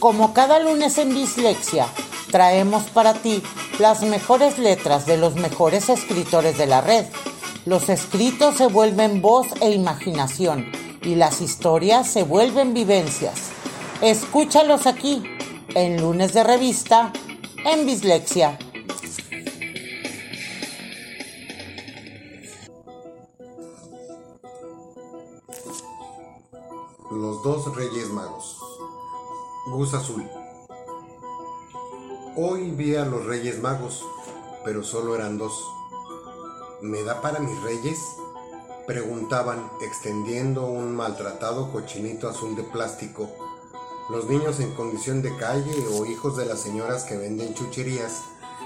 Como cada lunes en Dislexia, traemos para ti las mejores letras de los mejores escritores de la red. Los escritos se vuelven voz e imaginación y las historias se vuelven vivencias. Escúchalos aquí, en lunes de revista, en Dislexia. Los dos Reyes Magos. Gus Azul. Hoy vi a los Reyes Magos, pero solo eran dos. ¿Me da para mis reyes? Preguntaban, extendiendo un maltratado cochinito azul de plástico. Los niños en condición de calle o hijos de las señoras que venden chucherías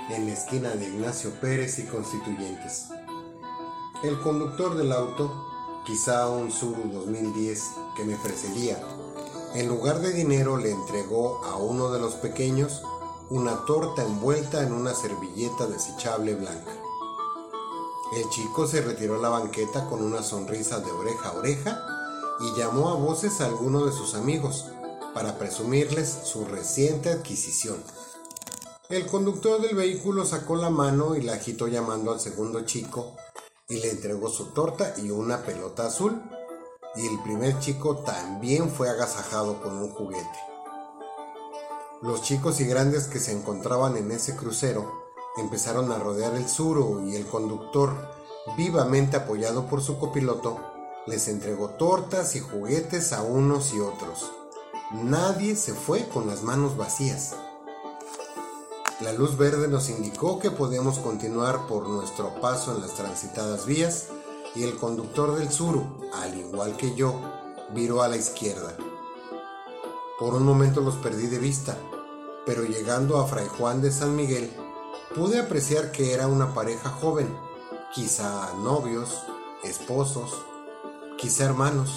en la esquina de Ignacio Pérez y Constituyentes. El conductor del auto, quizá un Suru 2010 que me precedía, en lugar de dinero le entregó a uno de los pequeños una torta envuelta en una servilleta desechable blanca. El chico se retiró a la banqueta con una sonrisa de oreja a oreja y llamó a voces a alguno de sus amigos para presumirles su reciente adquisición. El conductor del vehículo sacó la mano y la agitó llamando al segundo chico y le entregó su torta y una pelota azul. Y el primer chico también fue agasajado con un juguete. Los chicos y grandes que se encontraban en ese crucero empezaron a rodear el suro y el conductor, vivamente apoyado por su copiloto, les entregó tortas y juguetes a unos y otros. Nadie se fue con las manos vacías. La luz verde nos indicó que podíamos continuar por nuestro paso en las transitadas vías y el conductor del suru, al igual que yo, viró a la izquierda. Por un momento los perdí de vista, pero llegando a Fray Juan de San Miguel, pude apreciar que era una pareja joven, quizá novios, esposos, quizá hermanos.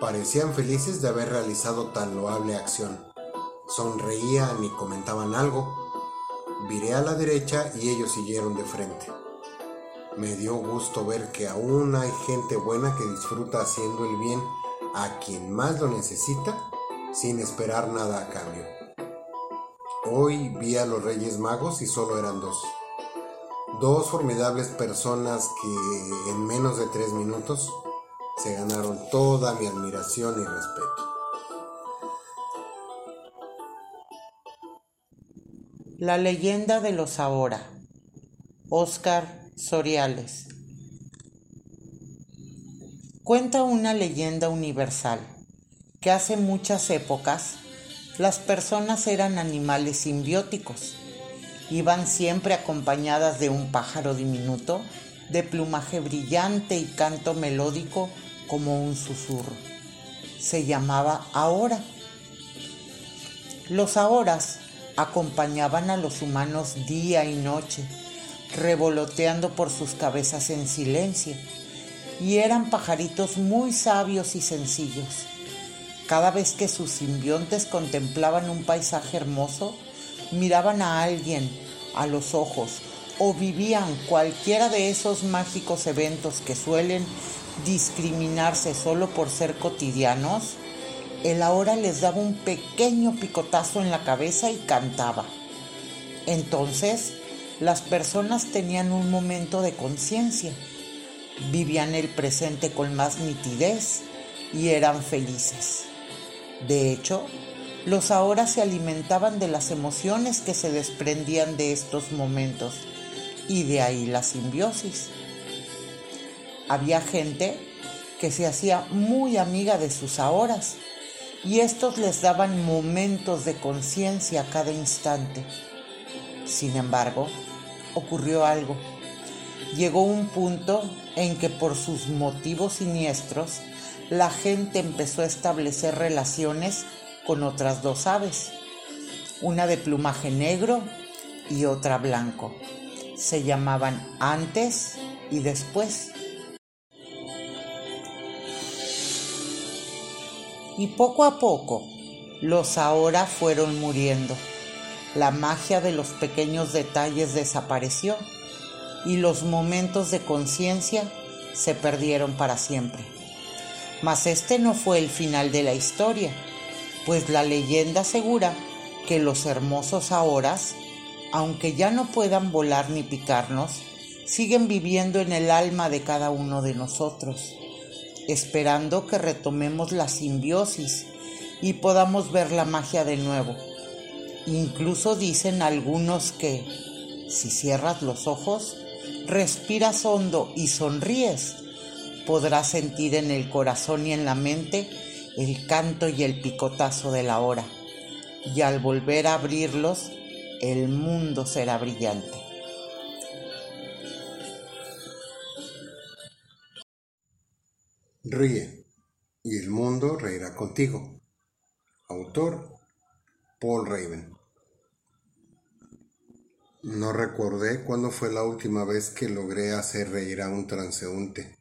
Parecían felices de haber realizado tan loable acción. Sonreían y comentaban algo. Viré a la derecha y ellos siguieron de frente. Me dio gusto ver que aún hay gente buena que disfruta haciendo el bien a quien más lo necesita sin esperar nada a cambio. Hoy vi a los Reyes Magos y solo eran dos. Dos formidables personas que en menos de tres minutos se ganaron toda mi admiración y respeto. La leyenda de los ahora. Oscar Soriales. Cuenta una leyenda universal que hace muchas épocas las personas eran animales simbióticos. Iban siempre acompañadas de un pájaro diminuto, de plumaje brillante y canto melódico como un susurro. Se llamaba Ahora. Los Ahoras acompañaban a los humanos día y noche, revoloteando por sus cabezas en silencio, y eran pajaritos muy sabios y sencillos cada vez que sus simbiontes contemplaban un paisaje hermoso, miraban a alguien a los ojos o vivían cualquiera de esos mágicos eventos que suelen discriminarse solo por ser cotidianos, él ahora les daba un pequeño picotazo en la cabeza y cantaba. Entonces, las personas tenían un momento de conciencia, vivían el presente con más nitidez y eran felices. De hecho, los ahora se alimentaban de las emociones que se desprendían de estos momentos y de ahí la simbiosis. Había gente que se hacía muy amiga de sus ahoras y estos les daban momentos de conciencia a cada instante. Sin embargo, ocurrió algo. Llegó un punto en que por sus motivos siniestros la gente empezó a establecer relaciones con otras dos aves, una de plumaje negro y otra blanco. Se llamaban antes y después. Y poco a poco, los ahora fueron muriendo. La magia de los pequeños detalles desapareció y los momentos de conciencia se perdieron para siempre. Mas este no fue el final de la historia. pues la leyenda asegura que los hermosos ahoras, aunque ya no puedan volar ni picarnos, siguen viviendo en el alma de cada uno de nosotros, esperando que retomemos la simbiosis y podamos ver la magia de nuevo. Incluso dicen algunos que, si cierras los ojos, respiras hondo y sonríes, podrás sentir en el corazón y en la mente el canto y el picotazo de la hora. Y al volver a abrirlos, el mundo será brillante. Ríe y el mundo reirá contigo. Autor Paul Raven. No recordé cuándo fue la última vez que logré hacer reír a un transeúnte.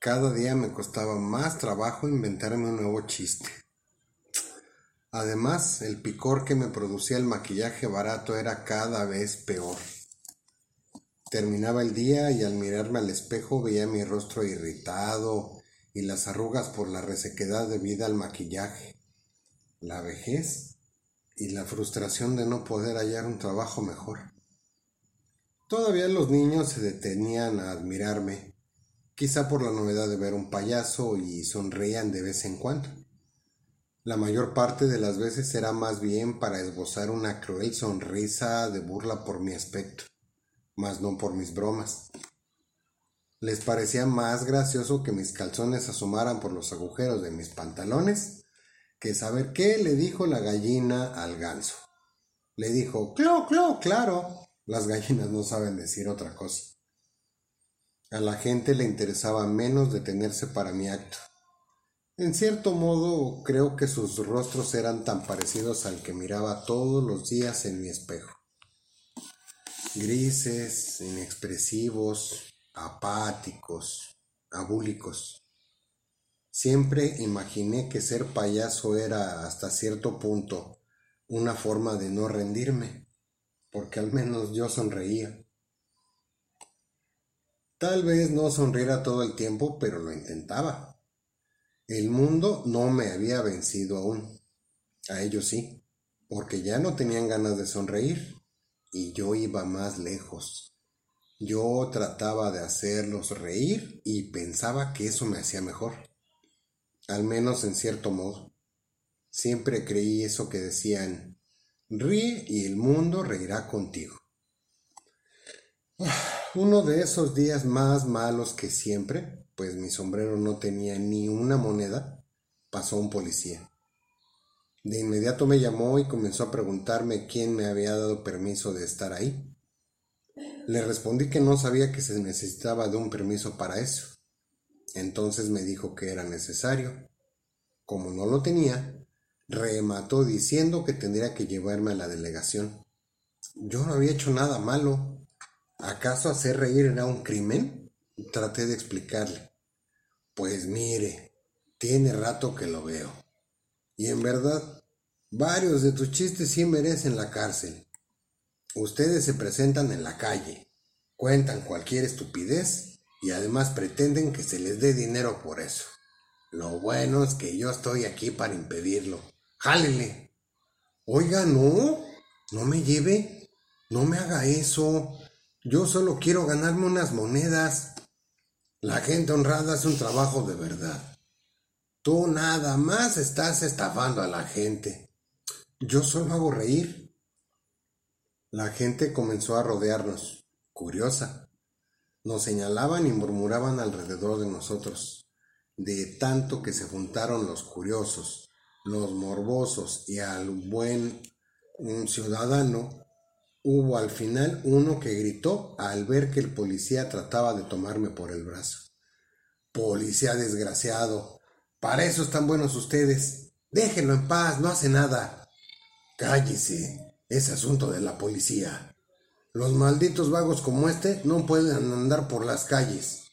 Cada día me costaba más trabajo inventarme un nuevo chiste. Además, el picor que me producía el maquillaje barato era cada vez peor. Terminaba el día y al mirarme al espejo veía mi rostro irritado y las arrugas por la resequedad debida al maquillaje, la vejez y la frustración de no poder hallar un trabajo mejor. Todavía los niños se detenían a admirarme, quizá por la novedad de ver un payaso y sonreían de vez en cuando. La mayor parte de las veces era más bien para esbozar una cruel sonrisa de burla por mi aspecto, mas no por mis bromas. Les parecía más gracioso que mis calzones asomaran por los agujeros de mis pantalones que saber qué le dijo la gallina al ganso. Le dijo, clo, clo, claro. Las gallinas no saben decir otra cosa. A la gente le interesaba menos detenerse para mi acto en cierto modo, creo que sus rostros eran tan parecidos al que miraba todos los días en mi espejo. Grises, inexpresivos, apáticos, abúlicos. Siempre imaginé que ser payaso era hasta cierto punto una forma de no rendirme, porque al menos yo sonreía. Tal vez no sonriera todo el tiempo, pero lo intentaba. El mundo no me había vencido aún. A ellos sí, porque ya no tenían ganas de sonreír y yo iba más lejos. Yo trataba de hacerlos reír y pensaba que eso me hacía mejor. Al menos en cierto modo. Siempre creí eso que decían, ríe y el mundo reirá contigo. Uno de esos días más malos que siempre pues mi sombrero no tenía ni una moneda, pasó un policía. De inmediato me llamó y comenzó a preguntarme quién me había dado permiso de estar ahí. Le respondí que no sabía que se necesitaba de un permiso para eso. Entonces me dijo que era necesario. Como no lo tenía, remató diciendo que tendría que llevarme a la delegación. Yo no había hecho nada malo. ¿Acaso hacer reír era un crimen? Traté de explicarle. Pues mire, tiene rato que lo veo. Y en verdad, varios de tus chistes sí merecen la cárcel. Ustedes se presentan en la calle, cuentan cualquier estupidez y además pretenden que se les dé dinero por eso. Lo bueno es que yo estoy aquí para impedirlo. Jálele. Oiga, no, no me lleve, no me haga eso. Yo solo quiero ganarme unas monedas. La gente honrada hace un trabajo de verdad. Tú nada más estás estafando a la gente. Yo solo hago reír. La gente comenzó a rodearnos, curiosa. Nos señalaban y murmuraban alrededor de nosotros. De tanto que se juntaron los curiosos, los morbosos y al buen ciudadano, Hubo al final uno que gritó al ver que el policía trataba de tomarme por el brazo. Policía desgraciado. Para eso están buenos ustedes. Déjenlo en paz, no hace nada. Cállese. Es asunto de la policía. Los malditos vagos como este no pueden andar por las calles,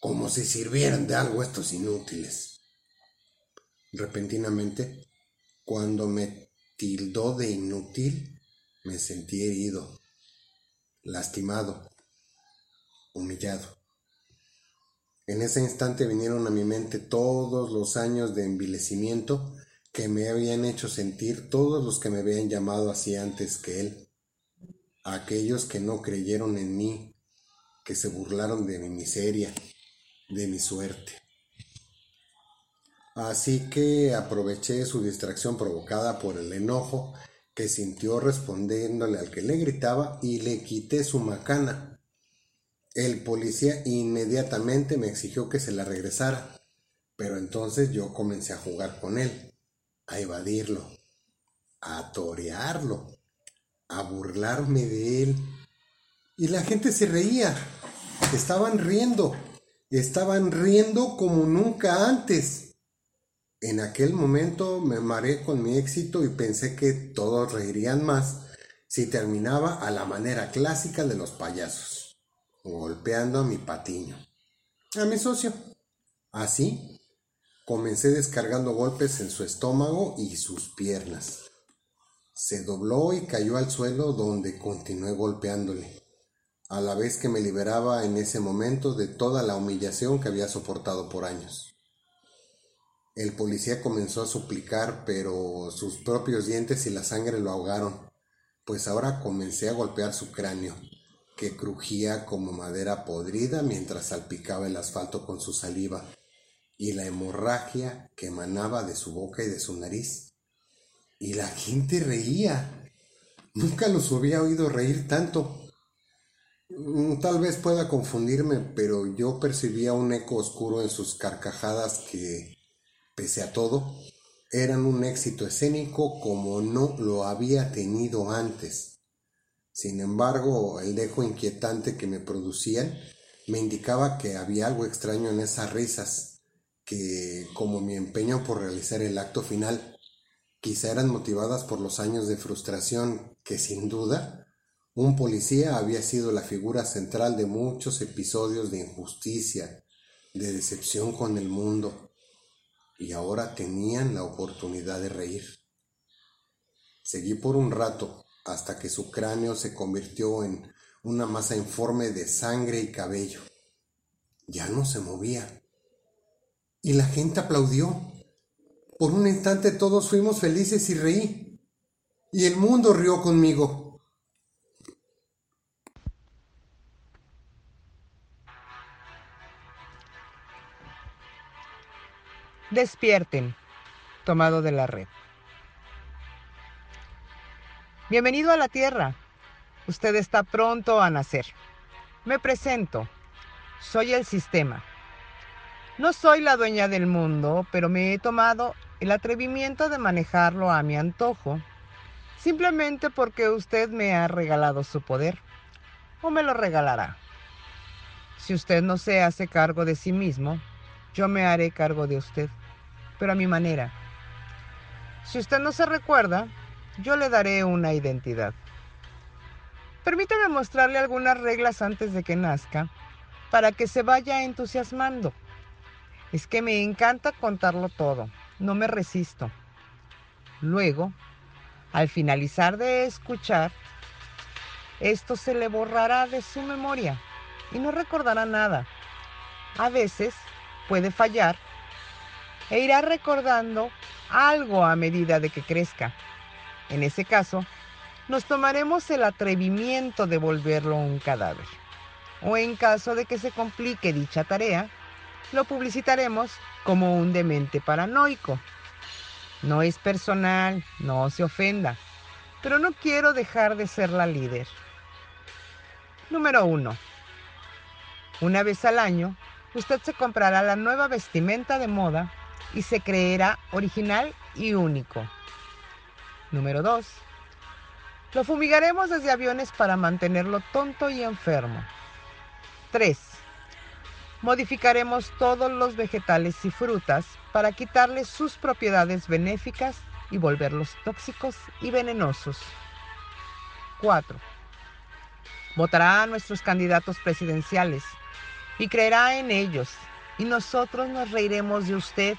como si sirvieran de algo estos inútiles. Repentinamente, cuando me tildó de inútil, me sentí herido, lastimado, humillado. En ese instante vinieron a mi mente todos los años de envilecimiento que me habían hecho sentir todos los que me habían llamado así antes que él, aquellos que no creyeron en mí, que se burlaron de mi miseria, de mi suerte. Así que aproveché su distracción provocada por el enojo que sintió respondiéndole al que le gritaba y le quité su macana. El policía inmediatamente me exigió que se la regresara, pero entonces yo comencé a jugar con él, a evadirlo, a torearlo, a burlarme de él. Y la gente se reía, estaban riendo, estaban riendo como nunca antes. En aquel momento me mareé con mi éxito y pensé que todos reirían más si terminaba a la manera clásica de los payasos, golpeando a mi patiño, a mi socio. Así, comencé descargando golpes en su estómago y sus piernas. Se dobló y cayó al suelo donde continué golpeándole, a la vez que me liberaba en ese momento de toda la humillación que había soportado por años. El policía comenzó a suplicar, pero sus propios dientes y la sangre lo ahogaron, pues ahora comencé a golpear su cráneo, que crujía como madera podrida mientras salpicaba el asfalto con su saliva, y la hemorragia que emanaba de su boca y de su nariz. Y la gente reía. Nunca los había oído reír tanto. Mm, tal vez pueda confundirme, pero yo percibía un eco oscuro en sus carcajadas que pese a todo, eran un éxito escénico como no lo había tenido antes. Sin embargo, el dejo inquietante que me producían me indicaba que había algo extraño en esas risas, que, como mi empeño por realizar el acto final, quizá eran motivadas por los años de frustración que, sin duda, un policía había sido la figura central de muchos episodios de injusticia, de decepción con el mundo, y ahora tenían la oportunidad de reír. Seguí por un rato hasta que su cráneo se convirtió en una masa informe de sangre y cabello. Ya no se movía. Y la gente aplaudió. Por un instante todos fuimos felices y reí. Y el mundo rió conmigo. Despierten, tomado de la red. Bienvenido a la Tierra. Usted está pronto a nacer. Me presento. Soy el sistema. No soy la dueña del mundo, pero me he tomado el atrevimiento de manejarlo a mi antojo, simplemente porque usted me ha regalado su poder, o me lo regalará. Si usted no se hace cargo de sí mismo, yo me haré cargo de usted, pero a mi manera. Si usted no se recuerda, yo le daré una identidad. Permítame mostrarle algunas reglas antes de que nazca, para que se vaya entusiasmando. Es que me encanta contarlo todo, no me resisto. Luego, al finalizar de escuchar, esto se le borrará de su memoria y no recordará nada. A veces puede fallar e irá recordando algo a medida de que crezca. En ese caso, nos tomaremos el atrevimiento de volverlo un cadáver. O en caso de que se complique dicha tarea, lo publicitaremos como un demente paranoico. No es personal, no se ofenda, pero no quiero dejar de ser la líder. Número 1. Una vez al año usted se comprará la nueva vestimenta de moda y se creerá original y único. Número 2. Lo fumigaremos desde aviones para mantenerlo tonto y enfermo. 3. Modificaremos todos los vegetales y frutas para quitarles sus propiedades benéficas y volverlos tóxicos y venenosos. 4. Votará a nuestros candidatos presidenciales y creerá en ellos, y nosotros nos reiremos de usted.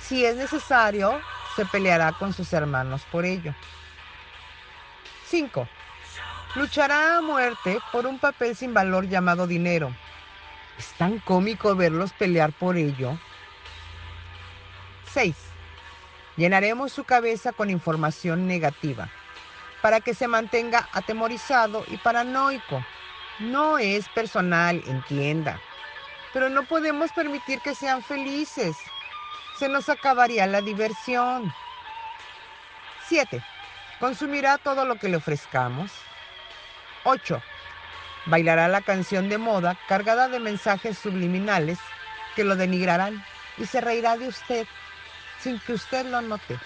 Si es necesario, se peleará con sus hermanos por ello. 5. Luchará a muerte por un papel sin valor llamado dinero. Es tan cómico verlos pelear por ello. 6. Llenaremos su cabeza con información negativa para que se mantenga atemorizado y paranoico. No es personal, entienda. Pero no podemos permitir que sean felices. Se nos acabaría la diversión. 7. Consumirá todo lo que le ofrezcamos. 8. Bailará la canción de moda cargada de mensajes subliminales que lo denigrarán y se reirá de usted sin que usted lo note.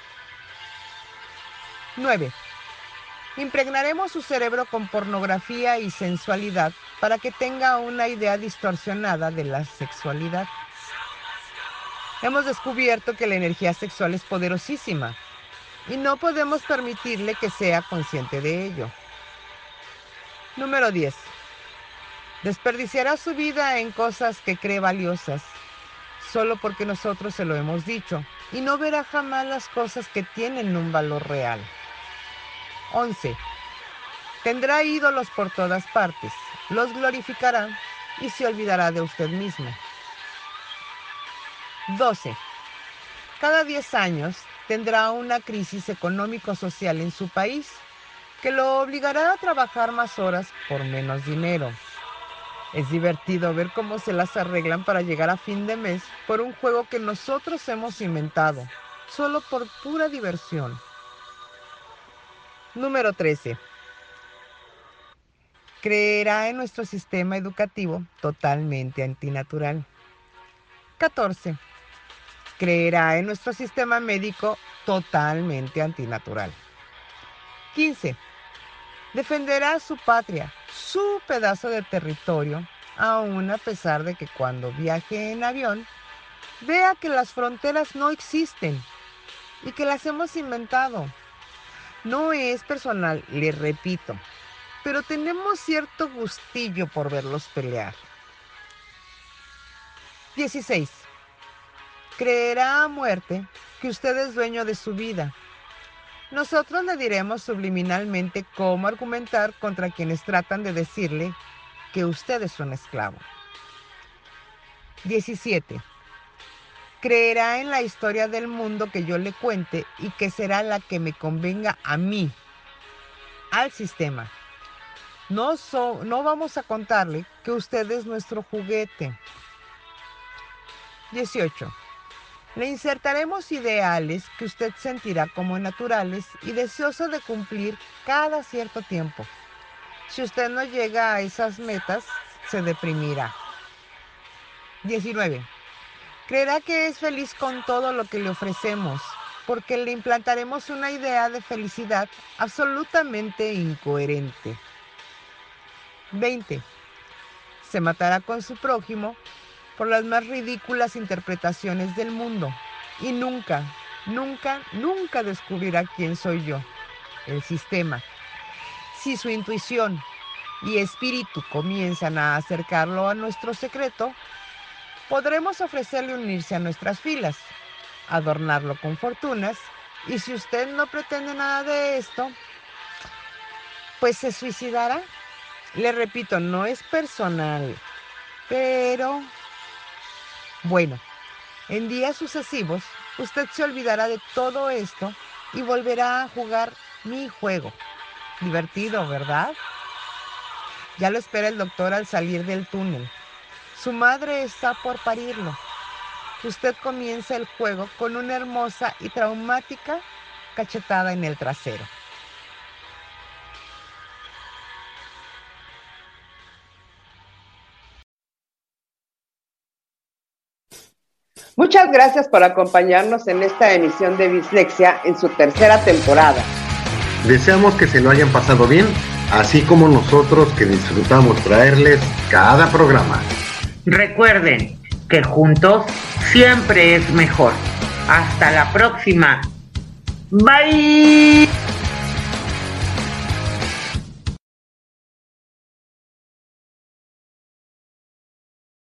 9. Impregnaremos su cerebro con pornografía y sensualidad para que tenga una idea distorsionada de la sexualidad. Hemos descubierto que la energía sexual es poderosísima y no podemos permitirle que sea consciente de ello. Número 10. Desperdiciará su vida en cosas que cree valiosas, solo porque nosotros se lo hemos dicho, y no verá jamás las cosas que tienen un valor real. 11. Tendrá ídolos por todas partes, los glorificará y se olvidará de usted mismo. 12. Cada 10 años tendrá una crisis económico-social en su país que lo obligará a trabajar más horas por menos dinero. Es divertido ver cómo se las arreglan para llegar a fin de mes por un juego que nosotros hemos inventado, solo por pura diversión. Número 13. Creerá en nuestro sistema educativo totalmente antinatural. 14. Creerá en nuestro sistema médico totalmente antinatural. 15. Defenderá su patria, su pedazo de territorio, aun a pesar de que cuando viaje en avión, vea que las fronteras no existen y que las hemos inventado. No es personal, le repito, pero tenemos cierto gustillo por verlos pelear. 16. Creerá a muerte que usted es dueño de su vida. Nosotros le diremos subliminalmente cómo argumentar contra quienes tratan de decirle que usted es un esclavo. 17 creerá en la historia del mundo que yo le cuente y que será la que me convenga a mí, al sistema. No, no vamos a contarle que usted es nuestro juguete. 18. Le insertaremos ideales que usted sentirá como naturales y deseoso de cumplir cada cierto tiempo. Si usted no llega a esas metas, se deprimirá. 19 Creerá que es feliz con todo lo que le ofrecemos, porque le implantaremos una idea de felicidad absolutamente incoherente. 20. Se matará con su prójimo por las más ridículas interpretaciones del mundo y nunca, nunca, nunca descubrirá quién soy yo, el sistema. Si su intuición y espíritu comienzan a acercarlo a nuestro secreto, podremos ofrecerle unirse a nuestras filas, adornarlo con fortunas y si usted no pretende nada de esto, pues se suicidará. Le repito, no es personal, pero bueno, en días sucesivos usted se olvidará de todo esto y volverá a jugar mi juego. Divertido, ¿verdad? Ya lo espera el doctor al salir del túnel. Su madre está por parirlo. Usted comienza el juego con una hermosa y traumática cachetada en el trasero. Muchas gracias por acompañarnos en esta emisión de Bislexia en su tercera temporada. Deseamos que se lo hayan pasado bien, así como nosotros que disfrutamos traerles cada programa. Recuerden que juntos siempre es mejor. Hasta la próxima. Bye.